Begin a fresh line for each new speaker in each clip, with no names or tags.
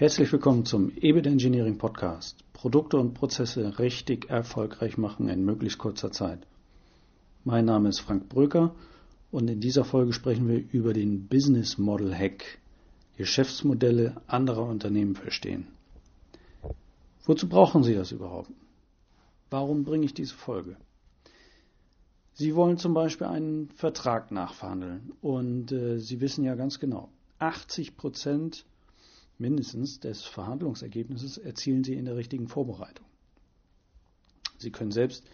Herzlich willkommen zum EBIT Engineering Podcast. Produkte und Prozesse richtig erfolgreich machen in möglichst kurzer Zeit. Mein Name ist Frank Bröker und in dieser Folge sprechen wir über den Business Model Hack. Geschäftsmodelle anderer Unternehmen verstehen. Wozu brauchen Sie das überhaupt? Warum bringe ich diese Folge? Sie wollen zum Beispiel einen Vertrag nachverhandeln und äh, Sie wissen ja ganz genau, 80 Prozent mindestens des Verhandlungsergebnisses erzielen Sie in der richtigen Vorbereitung. Sie können selbst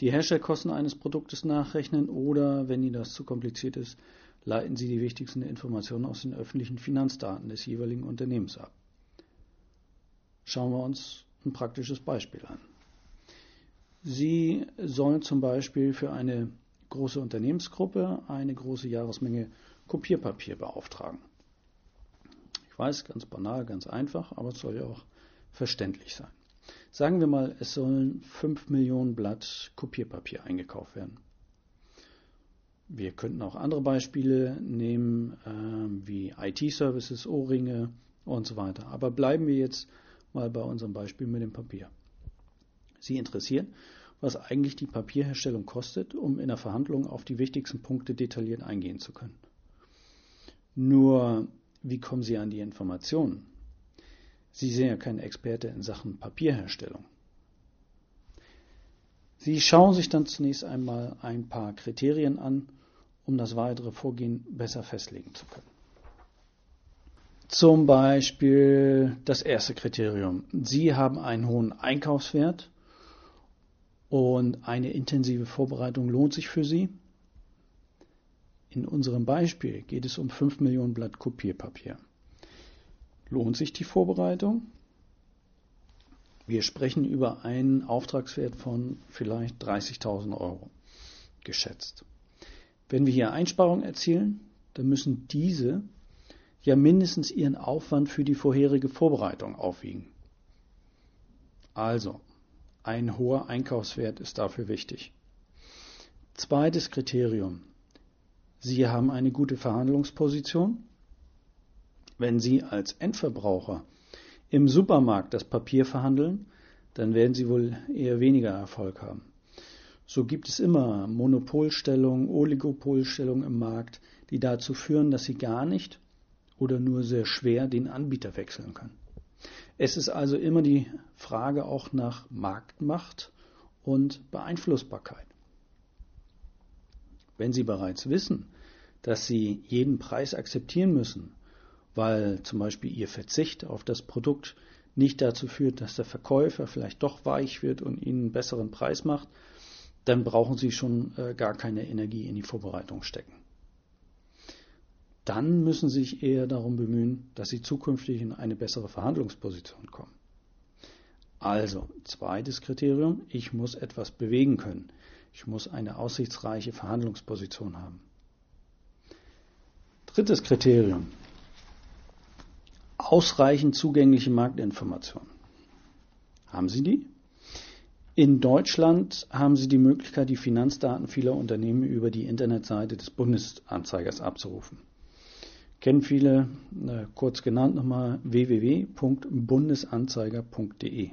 die Herstellkosten eines Produktes nachrechnen oder, wenn Ihnen das zu kompliziert ist, leiten Sie die wichtigsten Informationen aus den öffentlichen Finanzdaten des jeweiligen Unternehmens ab. Schauen wir uns ein praktisches Beispiel an. Sie sollen zum Beispiel für eine große Unternehmensgruppe eine große Jahresmenge Kopierpapier beauftragen. Ich weiß, ganz banal, ganz einfach, aber es soll ja auch verständlich sein. Sagen wir mal, es sollen 5 Millionen Blatt Kopierpapier eingekauft werden. Wir könnten auch andere Beispiele nehmen, äh, wie IT-Services, Ohrringe und so weiter. Aber bleiben wir jetzt mal bei unserem Beispiel mit dem Papier. Sie interessieren, was eigentlich die Papierherstellung kostet, um in der Verhandlung auf die wichtigsten Punkte detailliert eingehen zu können. Nur wie kommen Sie an die Informationen? Sie sind ja kein Experte in Sachen Papierherstellung. Sie schauen sich dann zunächst einmal ein paar Kriterien an, um das weitere Vorgehen besser festlegen zu können. Zum Beispiel das erste Kriterium. Sie haben einen hohen Einkaufswert und eine intensive Vorbereitung lohnt sich für Sie. In unserem Beispiel geht es um 5 Millionen Blatt Kopierpapier. Lohnt sich die Vorbereitung? Wir sprechen über einen Auftragswert von vielleicht 30.000 Euro geschätzt. Wenn wir hier Einsparungen erzielen, dann müssen diese ja mindestens ihren Aufwand für die vorherige Vorbereitung aufwiegen. Also, ein hoher Einkaufswert ist dafür wichtig. Zweites Kriterium. Sie haben eine gute Verhandlungsposition. Wenn Sie als Endverbraucher im Supermarkt das Papier verhandeln, dann werden Sie wohl eher weniger Erfolg haben. So gibt es immer Monopolstellungen, Oligopolstellungen im Markt, die dazu führen, dass Sie gar nicht oder nur sehr schwer den Anbieter wechseln können. Es ist also immer die Frage auch nach Marktmacht und Beeinflussbarkeit. Wenn Sie bereits wissen, dass Sie jeden Preis akzeptieren müssen, weil zum Beispiel Ihr Verzicht auf das Produkt nicht dazu führt, dass der Verkäufer vielleicht doch weich wird und Ihnen einen besseren Preis macht, dann brauchen Sie schon äh, gar keine Energie in die Vorbereitung stecken. Dann müssen Sie sich eher darum bemühen, dass Sie zukünftig in eine bessere Verhandlungsposition kommen. Also, zweites Kriterium, ich muss etwas bewegen können. Ich muss eine aussichtsreiche Verhandlungsposition haben. Drittes Kriterium. Ausreichend zugängliche Marktinformationen. Haben Sie die? In Deutschland haben Sie die Möglichkeit, die Finanzdaten vieler Unternehmen über die Internetseite des Bundesanzeigers abzurufen. Kennen viele, äh, kurz genannt nochmal www.bundesanzeiger.de.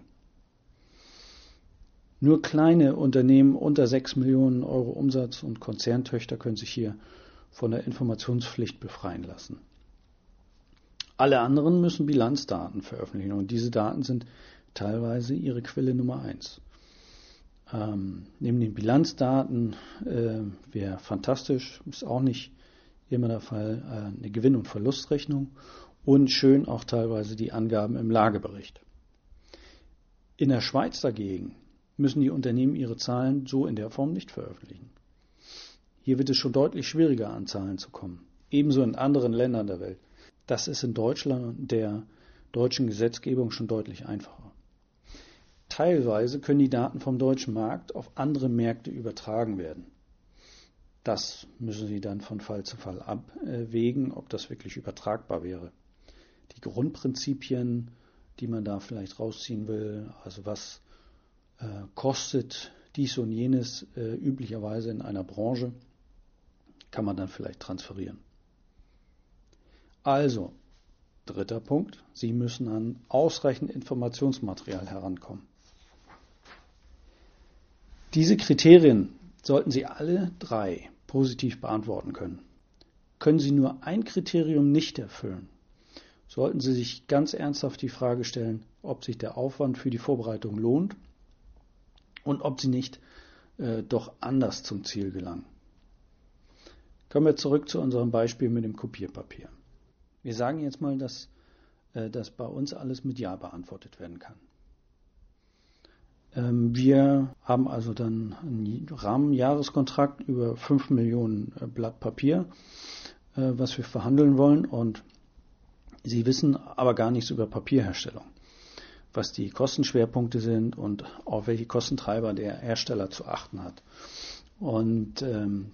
Nur kleine Unternehmen unter 6 Millionen Euro Umsatz und Konzerntöchter können sich hier von der Informationspflicht befreien lassen. Alle anderen müssen Bilanzdaten veröffentlichen und diese Daten sind teilweise ihre Quelle Nummer eins. Ähm, neben den Bilanzdaten äh, wäre fantastisch, ist auch nicht immer der Fall, äh, eine Gewinn- und Verlustrechnung und schön auch teilweise die Angaben im Lagebericht. In der Schweiz dagegen müssen die Unternehmen ihre Zahlen so in der Form nicht veröffentlichen. Hier wird es schon deutlich schwieriger, an Zahlen zu kommen. Ebenso in anderen Ländern der Welt. Das ist in Deutschland der deutschen Gesetzgebung schon deutlich einfacher. Teilweise können die Daten vom deutschen Markt auf andere Märkte übertragen werden. Das müssen Sie dann von Fall zu Fall abwägen, ob das wirklich übertragbar wäre. Die Grundprinzipien, die man da vielleicht rausziehen will, also was äh, kostet dies und jenes äh, üblicherweise in einer Branche, kann man dann vielleicht transferieren. Also, Dritter Punkt, Sie müssen an ausreichend Informationsmaterial herankommen. Diese Kriterien sollten Sie alle drei positiv beantworten können. Können Sie nur ein Kriterium nicht erfüllen, sollten Sie sich ganz ernsthaft die Frage stellen, ob sich der Aufwand für die Vorbereitung lohnt und ob Sie nicht äh, doch anders zum Ziel gelangen. Kommen wir zurück zu unserem Beispiel mit dem Kopierpapier. Wir sagen jetzt mal, dass äh, das bei uns alles mit Ja beantwortet werden kann. Ähm, wir haben also dann einen Rahmenjahreskontrakt über 5 Millionen äh, Blatt Papier, äh, was wir verhandeln wollen und Sie wissen aber gar nichts über Papierherstellung, was die Kostenschwerpunkte sind und auf welche Kostentreiber der Hersteller zu achten hat. Und ähm,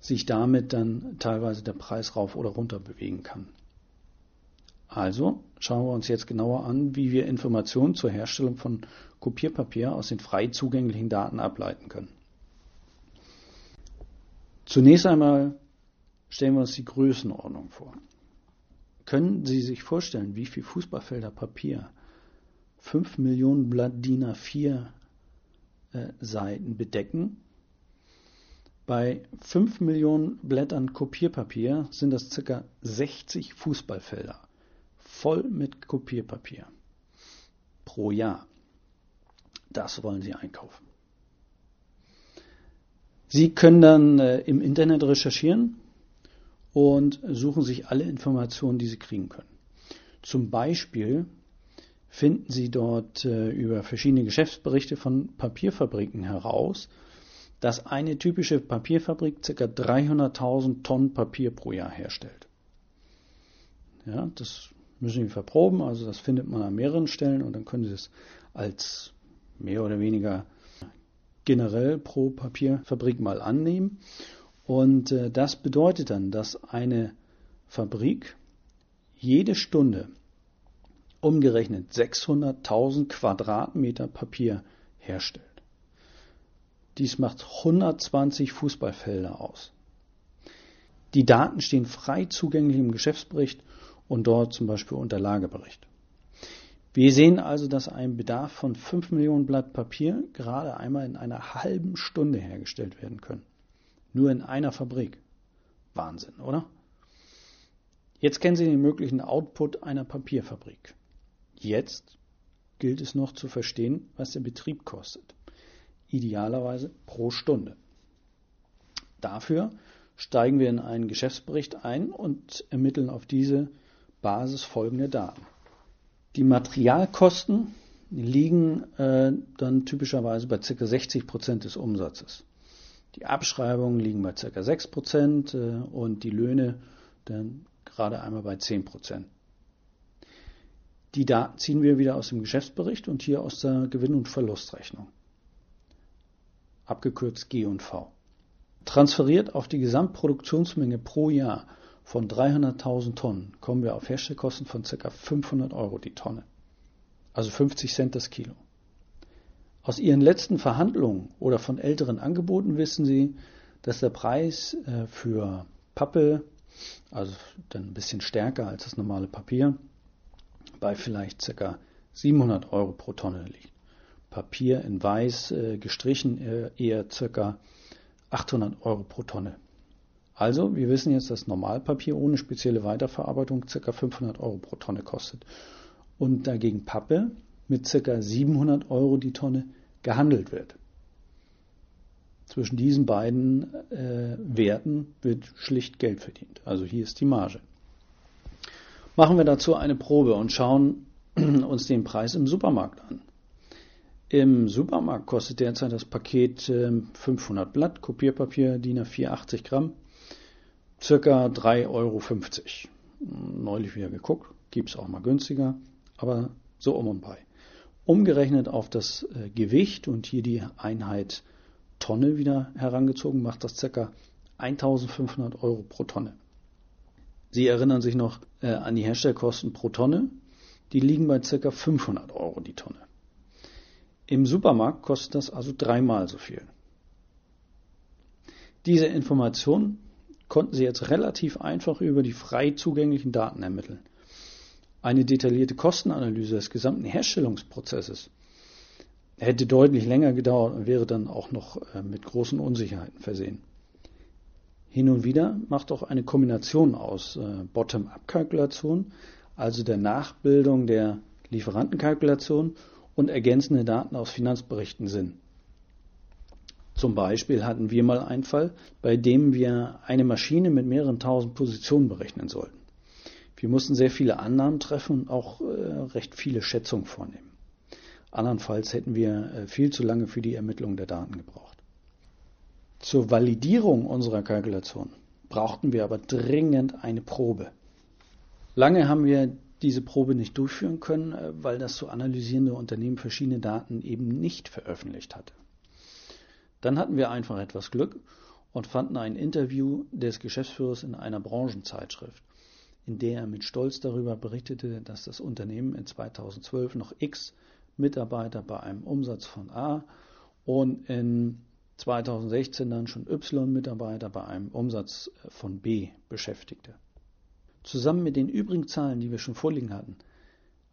sich damit dann teilweise der Preis rauf oder runter bewegen kann. Also schauen wir uns jetzt genauer an, wie wir Informationen zur Herstellung von Kopierpapier aus den frei zugänglichen Daten ableiten können. Zunächst einmal stellen wir uns die Größenordnung vor. Können Sie sich vorstellen, wie viel Fußballfelder Papier 5 Millionen Blatt DIN A4 äh, Seiten bedecken bei 5 Millionen Blättern Kopierpapier sind das ca. 60 Fußballfelder voll mit Kopierpapier pro Jahr. Das wollen Sie einkaufen. Sie können dann äh, im Internet recherchieren und suchen sich alle Informationen, die Sie kriegen können. Zum Beispiel finden Sie dort äh, über verschiedene Geschäftsberichte von Papierfabriken heraus, dass eine typische Papierfabrik ca. 300.000 Tonnen Papier pro Jahr herstellt. Ja, das müssen Sie verproben, also das findet man an mehreren Stellen und dann können Sie es als mehr oder weniger generell pro Papierfabrik mal annehmen. Und äh, das bedeutet dann, dass eine Fabrik jede Stunde umgerechnet 600.000 Quadratmeter Papier herstellt. Dies macht 120 Fußballfelder aus. Die Daten stehen frei zugänglich im Geschäftsbericht und dort zum Beispiel unter Lagebericht. Wir sehen also, dass ein Bedarf von 5 Millionen Blatt Papier gerade einmal in einer halben Stunde hergestellt werden können. Nur in einer Fabrik. Wahnsinn, oder? Jetzt kennen Sie den möglichen Output einer Papierfabrik. Jetzt gilt es noch zu verstehen, was der Betrieb kostet idealerweise pro Stunde. Dafür steigen wir in einen Geschäftsbericht ein und ermitteln auf diese Basis folgende Daten. Die Materialkosten liegen äh, dann typischerweise bei ca. 60 Prozent des Umsatzes. Die Abschreibungen liegen bei ca. 6 Prozent äh, und die Löhne dann gerade einmal bei 10 Prozent. Die Daten ziehen wir wieder aus dem Geschäftsbericht und hier aus der Gewinn- und Verlustrechnung abgekürzt G&V. Transferiert auf die Gesamtproduktionsmenge pro Jahr von 300.000 Tonnen kommen wir auf Herstellkosten von ca. 500 Euro die Tonne, also 50 Cent das Kilo. Aus Ihren letzten Verhandlungen oder von älteren Angeboten wissen Sie, dass der Preis äh, für Pappe, also dann ein bisschen stärker als das normale Papier, bei vielleicht ca. 700 Euro pro Tonne liegt. Papier in weiß äh, gestrichen äh, eher ca. 800 Euro pro Tonne. Also, wir wissen jetzt, dass Normalpapier ohne spezielle Weiterverarbeitung ca. 500 Euro pro Tonne kostet. Und dagegen Pappe mit ca. 700 Euro die Tonne gehandelt wird. Zwischen diesen beiden äh, Werten wird schlicht Geld verdient. Also hier ist die Marge. Machen wir dazu eine Probe und schauen uns den Preis im Supermarkt an. Im Supermarkt kostet derzeit das Paket 500 ähm, Blatt Kopierpapier DIN A4 80 Gramm circa 3,50 Euro. Neulich wieder geguckt, gibt es auch mal günstiger, aber so um und bei. Umgerechnet auf das äh, Gewicht und hier die Einheit Tonne wieder herangezogen, macht das circa 1500 Euro pro Tonne. Sie erinnern sich noch äh, an die Herstellkosten pro Tonne. Die liegen bei circa 500 Euro die Tonne. Im Supermarkt kostet das also dreimal so viel. Diese Information konnten Sie jetzt relativ einfach über die frei zugänglichen Daten ermitteln. Eine detaillierte Kostenanalyse des gesamten Herstellungsprozesses hätte deutlich länger gedauert und wäre dann auch noch äh, mit großen Unsicherheiten versehen. Hin und wieder macht auch eine Kombination aus äh, Bottom-up-Kalkulation, also der Nachbildung der Lieferantenkalkulation und ergänzende Daten aus Finanzberichten Sinn. Zum Beispiel hatten wir mal einen Fall, bei dem wir eine Maschine mit mehreren tausend Positionen berechnen sollten. Wir mussten sehr viele Annahmen treffen und auch äh, recht viele Schätzungen vornehmen. Andernfalls hätten wir äh, viel zu lange für die Ermittlung der Daten gebraucht. Zur Validierung unserer Kalkulation brauchten wir aber dringend eine Probe. Lange haben wir diese Probe nicht durchführen können, äh, weil das zu analysierende Unternehmen verschiedene Daten eben nicht veröffentlicht hatte. Dann hatten wir einfach etwas Glück und fanden ein Interview des Geschäftsführers in einer Branchenzeitschrift, in der er mit Stolz darüber berichtete, dass das Unternehmen in 2012 noch X Mitarbeiter bei einem Umsatz von A und in 2016 dann schon Y-Mitarbeiter bei einem Umsatz von B beschäftigte. Zusammen mit den übrigen Zahlen, die wir schon vorliegen hatten,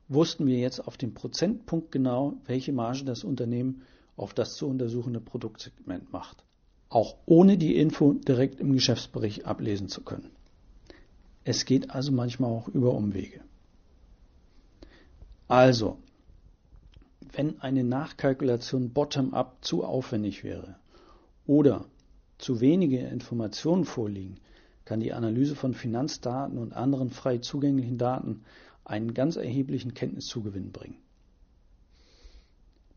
wussten wir jetzt auf den Prozentpunkt genau, welche Marge das Unternehmen auf das zu untersuchende Produktsegment macht. Auch ohne die Info direkt im Geschäftsbericht ablesen zu können. Es geht also manchmal auch über Umwege. Also, wenn eine Nachkalkulation bottom-up zu aufwendig wäre oder zu wenige Informationen vorliegen, kann die Analyse von Finanzdaten und anderen frei zugänglichen Daten einen ganz erheblichen Kenntniszugewinn bringen.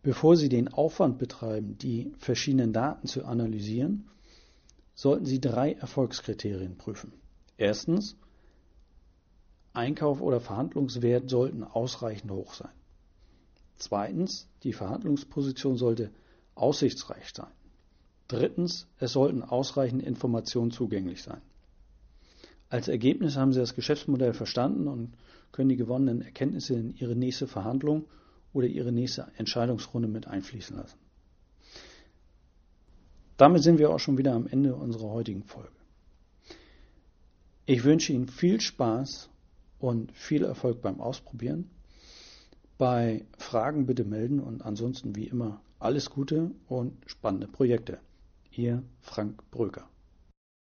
Bevor Sie den Aufwand betreiben, die verschiedenen Daten zu analysieren, sollten Sie drei Erfolgskriterien prüfen. Erstens, Einkauf oder Verhandlungswert sollten ausreichend hoch sein. Zweitens, die Verhandlungsposition sollte aussichtsreich sein. Drittens, es sollten ausreichend Informationen zugänglich sein. Als Ergebnis haben Sie das Geschäftsmodell verstanden und können die gewonnenen Erkenntnisse in Ihre nächste Verhandlung oder Ihre nächste Entscheidungsrunde mit einfließen lassen. Damit sind wir auch schon wieder am Ende unserer heutigen Folge. Ich wünsche Ihnen viel Spaß und viel Erfolg beim Ausprobieren. Bei Fragen bitte melden und ansonsten wie immer alles Gute und spannende Projekte. Ihr Frank Bröker.